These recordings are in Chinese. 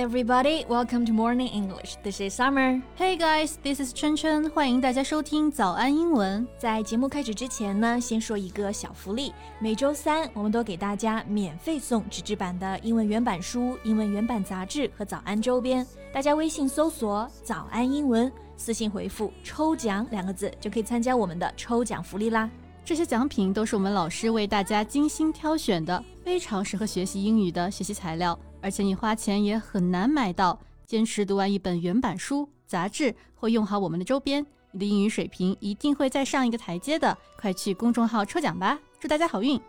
everybody. Welcome to Morning English. This is Summer. Hey guys, this is 春春。欢迎大家收听早安英文。在节目开始之前呢，先说一个小福利。每周三，我们都给大家免费送纸质版的英文原版书、英文原版杂志和早安周边。大家微信搜索“早安英文”，私信回复“抽奖”两个字，就可以参加我们的抽奖福利啦。这些奖品都是我们老师为大家精心挑选的，非常适合学习英语的学习材料。而且你花钱也很难买到。坚持读完一本原版书、杂志，或用好我们的周边，你的英语水平一定会再上一个台阶的。快去公众号抽奖吧！祝大家好运！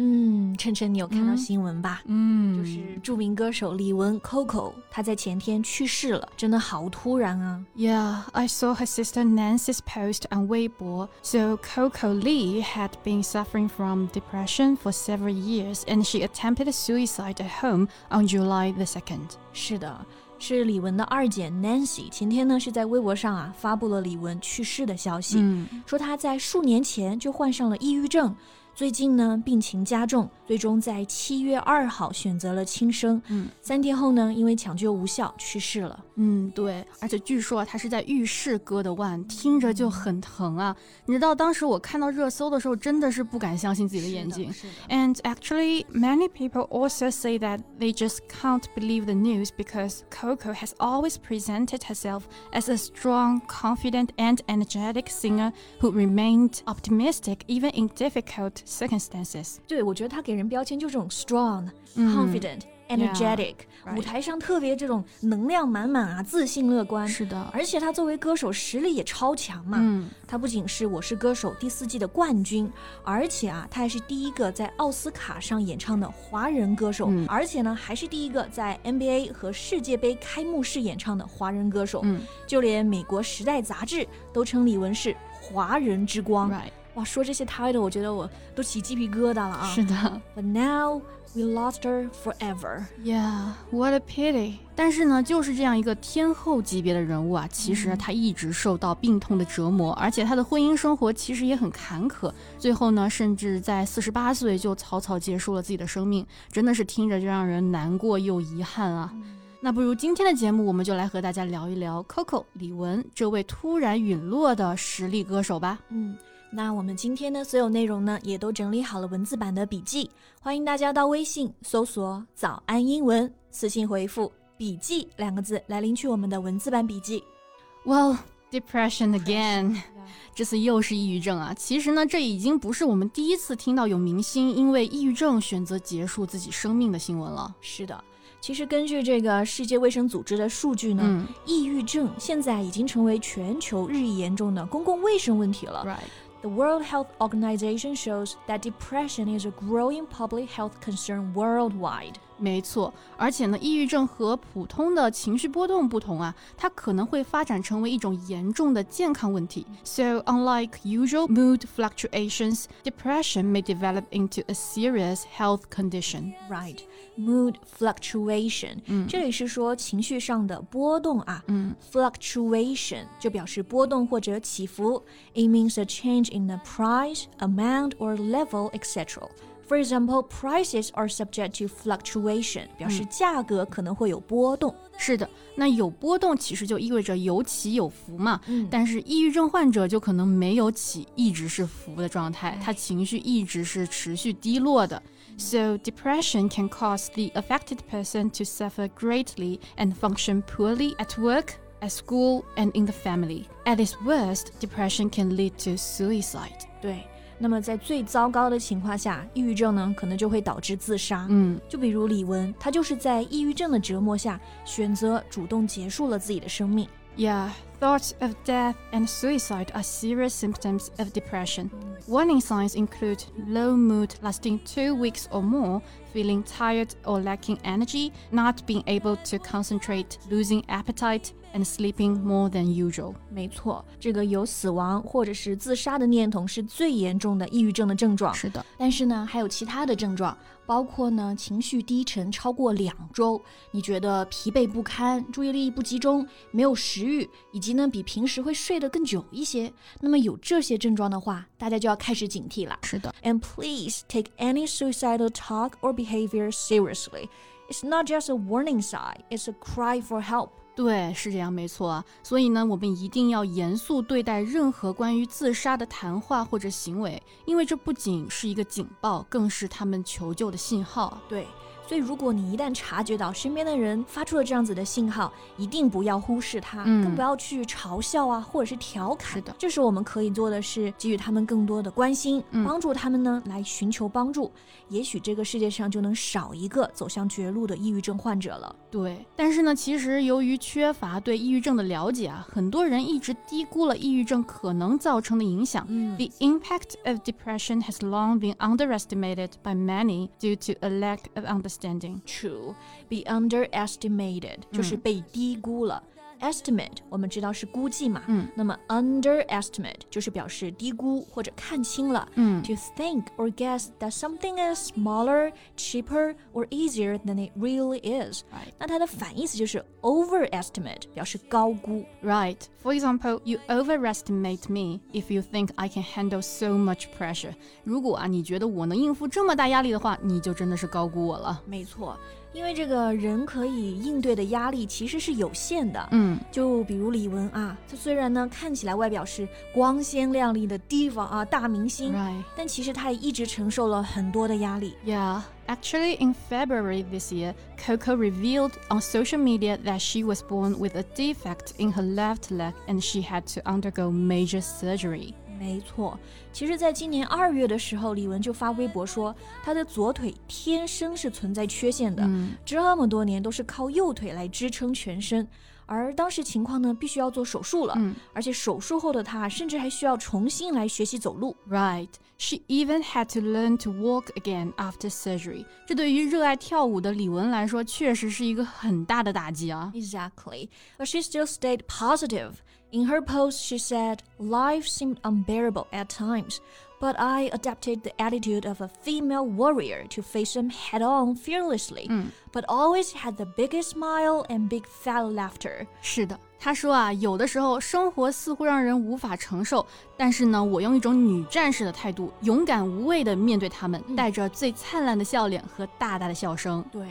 嗯，晨晨，你有看到新闻吧？嗯，就是著名歌手李玟 Coco，她在前天去世了，真的好突然啊！Yeah, I saw her sister Nancy's post on Weibo. So Coco Lee had been suffering from depression for several years, and she attempted suicide at home on July the second. 是的，是李玟的二姐 Nancy，前天呢是在微博上啊发布了李玟去世的消息，嗯、说她在数年前就患上了抑郁症。最近呢，病情加重，最终在七月二号选择了轻生。嗯，三天后呢，因为抢救无效去世了。嗯，对，而且据说他是在浴室割的腕，听着就很疼啊。你知道当时我看到热搜的时候，真的是不敢相信自己的眼睛。And actually, many people also say that they just can't believe the news because Coco has always presented herself as a strong, confident, and energetic singer who remained optimistic even in difficult circumstances. 对，我觉得他给人标签就是这种 strong、confident、energetic，舞台上特别这种能量满满啊，自信乐观。是的，而且他作为歌手实力也超强嘛。嗯，他不仅是《我是歌手》第四季的冠军，而且啊，他还是第一个在奥斯卡上演唱的华人歌手，嗯、而且呢，还是第一个在 NBA 和世界杯开幕式演唱的华人歌手。嗯，就连美国《时代》杂志都称李玟是华人之光。Right. 哇，说这些 title，我觉得我都起鸡皮疙瘩了啊！是的，But now we lost her forever. Yeah, what a pity. 但是呢，就是这样一个天后级别的人物啊，其实她一直受到病痛的折磨，而且她的婚姻生活其实也很坎坷，最后呢，甚至在四十八岁就草草结束了自己的生命，真的是听着就让人难过又遗憾啊。那不如今天的节目，我们就来和大家聊一聊 Coco 李玟这位突然陨落的实力歌手吧。嗯。那我们今天的所有内容呢，也都整理好了文字版的笔记，欢迎大家到微信搜索“早安英文”，私信回复“笔记”两个字来领取我们的文字版笔记。Well, depression again，这次又是抑郁症啊！其实呢，这已经不是我们第一次听到有明星因为抑郁症选择结束自己生命的新闻了。是的。其实根据这个世界卫生组织的数据呢，嗯、抑郁症现在已经成为全球日益严重的公共卫生问题了。Right. The World Health Organization shows that depression is a growing public health concern worldwide. 没错，而且呢，抑郁症和普通的情绪波动不同啊，它可能会发展成为一种严重的健康问题。 So, unlike usual mood fluctuations, depression may develop into a serious health condition. Right, mood fluctuation，、嗯、这里是说情绪上的波动啊。嗯 Fluctuation 就表示波动或者起伏。It means a change in the price, amount, or level, etc. For example, prices are subject to fluctuation，表示价格可能会有波动。是的，那有波动其实就意味着有起有伏嘛。嗯，但是抑郁症患者就可能没有起，一直是伏的状态，他情绪一直是持续低落的。 So, depression can cause the affected person to suffer greatly and function poorly at work, at school, and in the family. At its worst, depression can lead to suicide. 对。 那么在最糟糕的情况下，抑郁症呢可能就会导致自杀。嗯，就比如李玟，她就是在抑郁症的折磨下，选择主动结束了自己的生命。 Yeah, thoughts of death and suicide are serious symptoms of depression. Warning signs include low mood lasting two weeks or more, feeling tired or lacking energy, not being able to concentrate, losing appetite, and sleeping more than usual. 没错，这个有死亡或者是自杀的念头是最严重的抑郁症的症状。是的，但是呢，还有其他的症状，包括呢情绪低沉超过两周，你觉得疲惫不堪、注意力不集中、没有食欲，以及呢比平时会睡得更久一些。那么有这些症状的话，大家就要开始警惕了。是的。And please take any suicidal talk or behavior seriously. It's not just a warning sign, it's a cry for help. 对，是这样，没错啊。所以呢，我们一定要严肃对待任何关于自杀的谈话或者行为，因为这不仅是一个警报，更是他们求救的信号。对。所以，如果你一旦察觉到身边的人发出了这样子的信号，一定不要忽视他，更不要去嘲笑啊，或者是调侃。是的，这时我们可以做的是给予他们更多的关心，帮助他们呢来寻求帮助。也许这个世界上就能少一个走向绝路的抑郁症患者了。对，但是呢，其实由于缺乏对抑郁症的了解啊，很多人一直低估了抑郁症可能造成的影响。The impact of depression has long been underestimated by many due to a lack of understanding. understanding. True, be underestimated 就是被低估了。 estimate 我们知道是估计嘛，嗯，那么 underestimate 就是表示低估或者看轻了，嗯，to think or guess that something is smaller, cheaper or easier than it really is，那它的反义词就是 overestimate，表示高估，right。For example, you overestimate me if you think I can handle so much pressure。如果啊你觉得我能应付这么大压力的话，你就真的是高估我了。没错。 因为这个人可以应对的压力其实是有限的，嗯，就比如李玟啊，她虽然呢看起来外表是光鲜亮丽的 diva 啊大明星，right，但其实她也一直承受了很多的压力。Yeah, actually, in February this year, Coco revealed on social media that she was born with a defect in her left leg and she had to undergo major surgery. 没错，其实，在今年二月的时候，李玟就发微博说，她的左腿天生是存在缺陷的，这么多年都是靠右腿来支撑全身，而当时情况呢，必须要做手术了，而且手术后的她甚至还需要重新来学习走路。Right, she even had to learn to walk again after surgery. 这对于热爱跳舞的李玟来说，确实是一个很大的打击啊。Exactly, but she still stayed positive. In her post, she said, Life seemed unbearable at times, But I adapted the attitude of a female warrior to face them head on fearlessly, but always had the biggest smile and big fat laughter. 是的，他说啊，有的时候生活似乎让人无法承受，但是呢，我用一种女战士的态度，勇敢无畏地面对他们，带着最灿烂的笑脸和大大的笑声。对。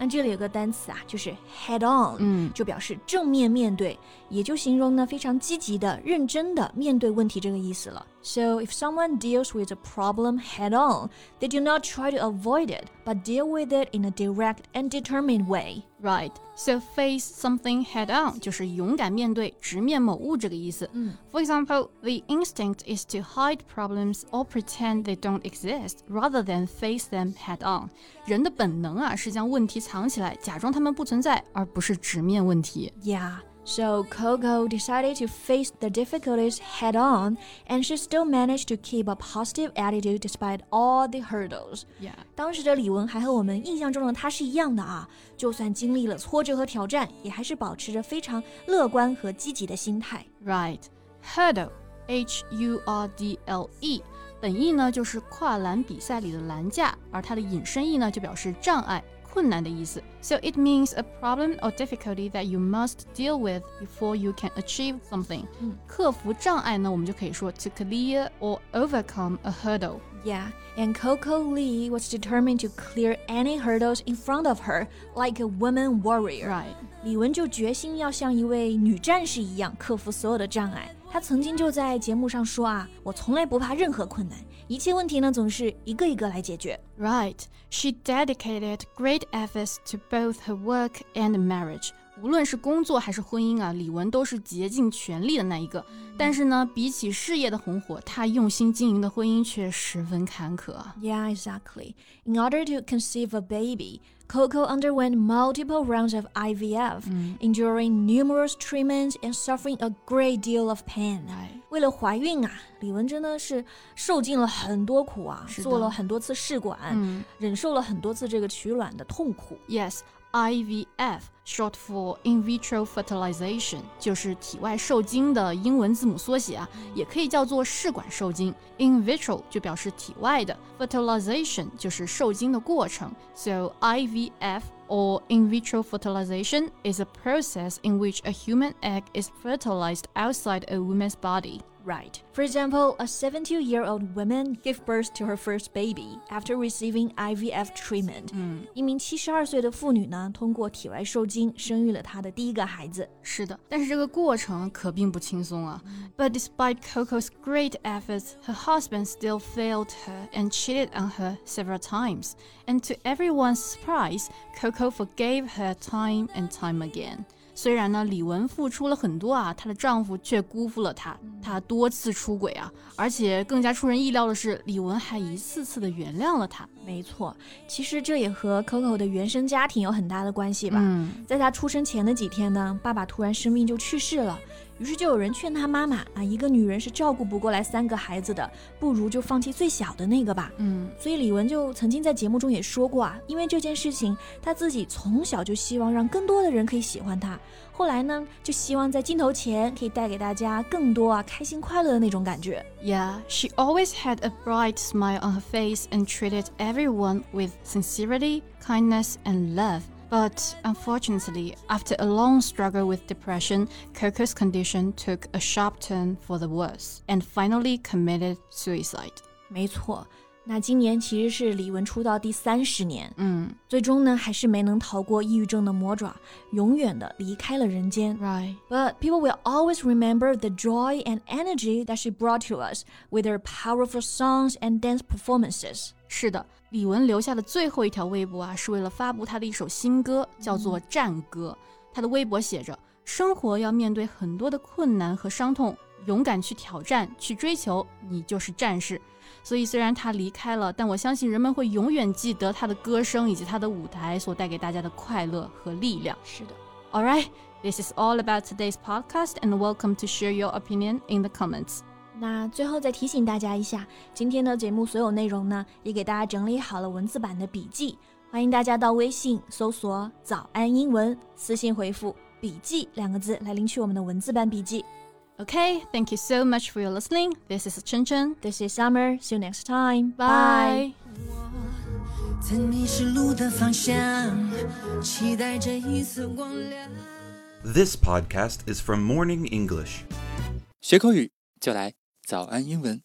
那这里有个单词啊，就是 head on，嗯，就表示正面面对，也就形容呢非常积极的、认真的面对问题这个意思了。So if someone deals with a problem head on, they do not try to avoid it, but deal with it in a direct and determined way. Right. So face something head on 就是勇敢面对、直面某物这个意思。嗯，For example, the instinct is to hide problems or pretend they don't exist rather than face them head on。人的本能啊是将问题藏起来，假装它们不存在，而不是直面问题。Yeah. So Coco decided to face the difficulties head on, and she still managed to keep a positive attitude despite all the hurdles. Yeah. 当时的李玟还和我们印象中的她是一样的啊，就算经历了挫折和挑战，也还是保持着非常乐观和积极的心态。Right. Hurdle, H-U-R-D-L-E，本意呢就是跨栏比赛里的栏架，而它的引申义呢就表示障碍。 困难的意思。So it means a problem or difficulty that you must deal with before you can achieve something. 嗯，克服障碍呢，我们就可以说 to clear or overcome a hurdle. Yeah, and Coco Lee was determined to clear any hurdles in front of her like a woman warrior. Right. 李玟就决心要像一位女战士一样克服所有的障碍。 她曾经就在节目上说啊，我从来不怕任何困难，一切问题呢总是一个一个来解决。Right. She dedicated great efforts to both her work and marriage. 无论是工作还是婚姻啊，李玟都是竭尽全力的那一个。但是呢，比起事业的红火，她用心经营的婚姻却十分坎坷。Yeah, exactly. In order to conceive a baby, Coco underwent multiple rounds of IVF, enduring numerous treatments and suffering a great deal of pain. 为了怀孕啊，李玟真的是受尽了很多苦啊，做了很多次试管，忍受了很多次这个取卵的痛苦。Yes. IVF short for in vitro fertilization，就是体外受精的英文字母缩写啊，也可以叫做试管受精。In vitro 就表示体外的，fertilization 就是受精的过程。So IVF or in vitro fertilization is a process in which a human egg is fertilized outside a woman's body. Right. For example, a 72 year old woman gave birth to her first baby after receiving IVF treatment. 嗯，一名七十二岁的妇女呢，通过体外受精生育了她的第一个孩子。是的，但是这个过程可并不轻松啊。 But despite Coco's great efforts, her husband still failed her and cheated on her several times. And to everyone's surprise, Coco forgave her time and time again. 虽然呢，李玟付出了很多啊，她的丈夫却辜负了她，她多次出轨啊，而且更加出人意料的是，李玟还一次次的原谅了她。没错，其实这也和 Coco 的原生家庭有很大的关系吧。嗯，在她出生前的几天呢，爸爸突然生病就去世了。于是就有人劝她妈妈啊，一个女人是照顾不过来三个孩子的，不如就放弃最小的那个吧。嗯，所以李玟就曾经在节目中也说过啊，因为这件事情，她自己从小就希望让更多的人可以喜欢她。后来呢，就希望在镜头前可以带给大家更多啊开心快乐的那种感觉。 Yeah, she always had a bright smile on her face and treated everyone with sincerity, kindness, and love. But unfortunately, after a long struggle with depression, Coco's condition took a sharp turn for the worse and finally committed suicide. 没错，那今年其实是李玟出道第三十年，嗯最终呢还是没能逃过抑郁症的魔爪，永远的离开了人间。，right，But people will always remember the joy and energy that she brought to us with her powerful songs and dance performances. 是的，李玟留下的最后一条微博啊，是为了发布她的一首新歌，叫做《战歌》。她的微博写着：“生活要面对很多的困难和伤痛，勇敢去挑战，去追求，你就是战士。”所以虽然他离开了，但我相信人们会永远记得他的歌声以及他的舞台所带给大家的快乐和力量。是的。All right, this is all about today's podcast, and welcome to share your opinion in the comments. 那最后再提醒大家一下，今天的节目所有内容呢，也给大家整理好了文字版的笔记，欢迎大家到微信搜索“早安英文”，私信回复“笔记”两个字来领取我们的文字版笔记。Okay, thank you so much for your listening. This is Chen Chen. This is Summer. See you next time. Bye. 曾迷失路的方向，期待着一丝光亮。 This podcast is from Morning English. 学口语就来早安英文。